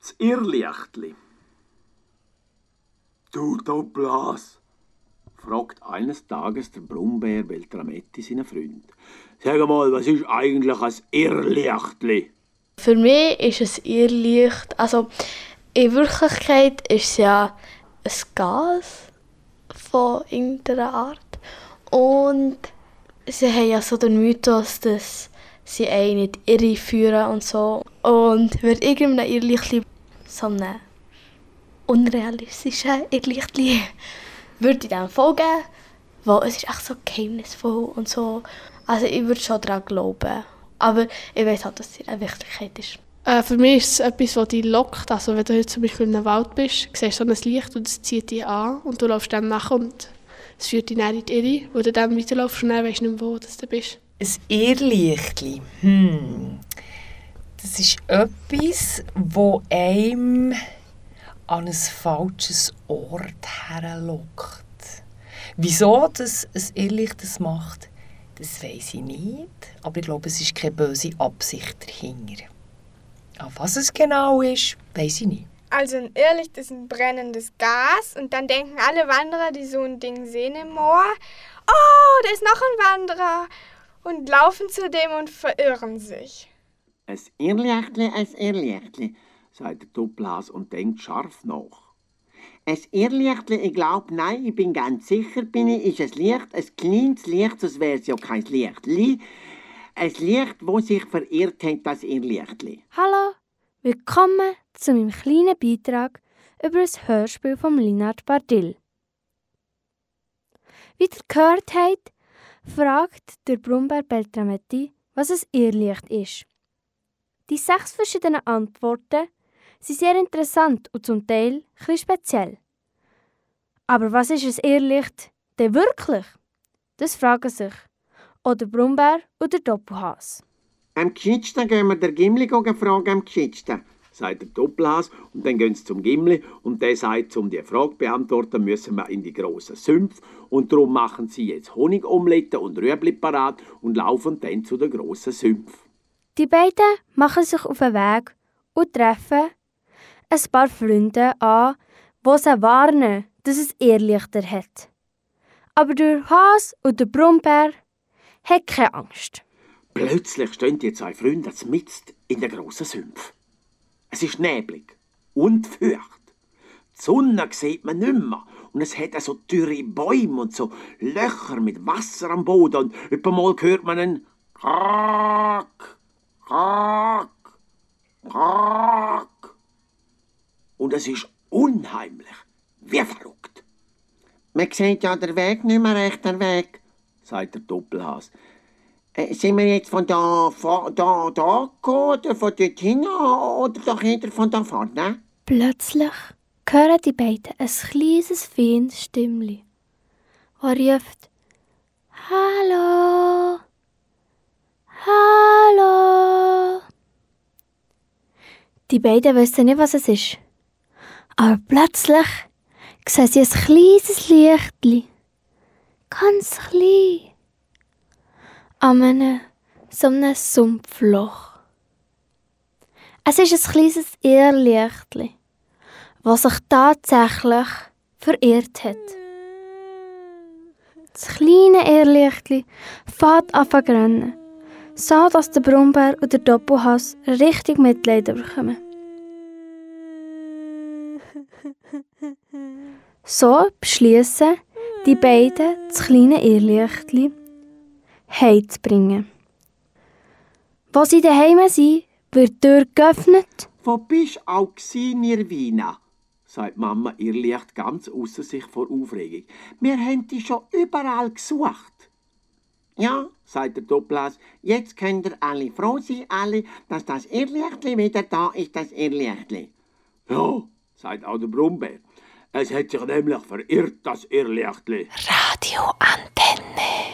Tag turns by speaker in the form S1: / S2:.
S1: Das Irrlichtli. Du Dopplas, fragt eines Tages der Brummbär Beltrametti seinen Freund. Sag mal, was ist eigentlich ein Irrlichtli?
S2: Für mich ist es Irrlicht, also in Wirklichkeit ist es ja ein Gas von irgendeiner Art. Und sie haben ja so den Mythos, dass sie einen nicht irre führen und so. Und wird irgendein Irrlichtli so einem unrealistischen Irrlichtli würde ich dann folgen, weil es ist echt so geheimnisvoll und so. Also ich würde schon daran glauben. Aber ich weiß halt, dass es eine Wichtigkeit ist.
S3: Äh, für mich ist es etwas, das dich lockt. Also wenn du jetzt zum Beispiel in einem Wald bist, siehst du so ein Licht und es zieht dich an und du läufst dann nach und es führt dich dann in die Irre, wo du dann weiterläufst und dann weißt du nicht mehr, wo du bist.
S4: Ein Irrlichtli. Hm. Das ist etwas, das einem an ein falsches Ort herlockt. Wieso das ein das macht, das weiß ich nicht. Aber ich glaube, es ist keine böse Absicht dahinter. Auf was es genau ist, weiß ich nicht.
S5: Also ein Irrlicht ist ein brennendes Gas und dann denken alle Wanderer, die so ein Ding sehen im Moor, oh, da ist noch ein Wanderer und laufen zu dem und verirren sich.
S1: Ein Irrlichtli, ein Irrlichtli, sagt der Doppelhas und denkt scharf nach. Ein Irrlichtli, ich glaube, nein, ich bin ganz sicher, bin ich, ist ein Licht, ein kleines Licht, sonst wäre es ja kein Lichtli. Ein Licht, wo sich verirrt hat, das Irrlichtli.
S6: Hallo, willkommen zu meinem kleinen Beitrag über das Hörspiel von Linard Bardill. Wie ihr gehört habt, fragt der Brummbär Beltrametti, was ein Irrlicht ist. Die sechs verschiedenen Antworten sind sehr interessant und zum Teil etwas speziell. Aber was ist ein Irrlicht denn wirklich? Das fragen sich auch der Brummbär und der Doppelhas.
S1: Am geschicktesten gehen wir der Gimli fragen, am geschicktesten, sagt der Doppelhas. Und dann gehen sie zum Gimli und der sagt, um die Frage zu beantworten, müssen wir in die grossen Sümpfe. Und darum machen sie jetzt Honigomeletten und Rüebli parat und laufen dann zu den grossen Sümpfen.
S6: Die beiden machen sich auf den Weg und treffen ein paar Freunde an, die sie warnen, dass es Irrlichter hat. Aber der Has und der Brummbär haben keine Angst.
S1: Plötzlich stehen die zwei Freunde mitten in der grossen Sümpf. Es ist neblig und feucht. Die Sonne sieht man nicht mehr. Und es hat so dürre Bäume und so Löcher mit Wasser am Boden. Und mal hört man einen Krack. Und es ist unheimlich, wie verrückt. Man sieht ja den Weg nicht mehr recht, der Weg, sagt der Doppelhas. Äh, sind wir jetzt von da, von da, da gekommen, oder von dort hin, oder doch hinter von da vorne?
S6: Plötzlich hören die beiden ein kleines, feines Stimmli, das ruft «Hallo! Hallo!» Die beiden wissen nicht, was es ist. Aber plötzlich sehen sie ein kleines Lichtli. Ganz klein. An einem so einem Sumpfloch. Es ist ein kleines Irrlichtli, das sich tatsächlich verirrt hat. Das kleine Irrlichtli fährt an zu so dass der Brummbär und der Doppelhass richtig Mitleid bekommen. So beschließen die beiden das kleine Irrlichtli heimzubringen. Wo sie daheim sind, wird die Tür geöffnet.
S1: Wo bist auch gsi, Nirvina? sagt Mama ihr Licht ganz außer sich vor Aufregung. Wir haben dich schon überall gesucht. Ja, sagt der Doppelhaus, jetzt könnt ihr alle froh sein, alle, dass das Irrlichtli wieder da ist, das Irrlichtli. Ja, sagt auch der Brummbär. Es hat sich nämlich verirrt, das Irrlichtli.
S6: Radioantenne.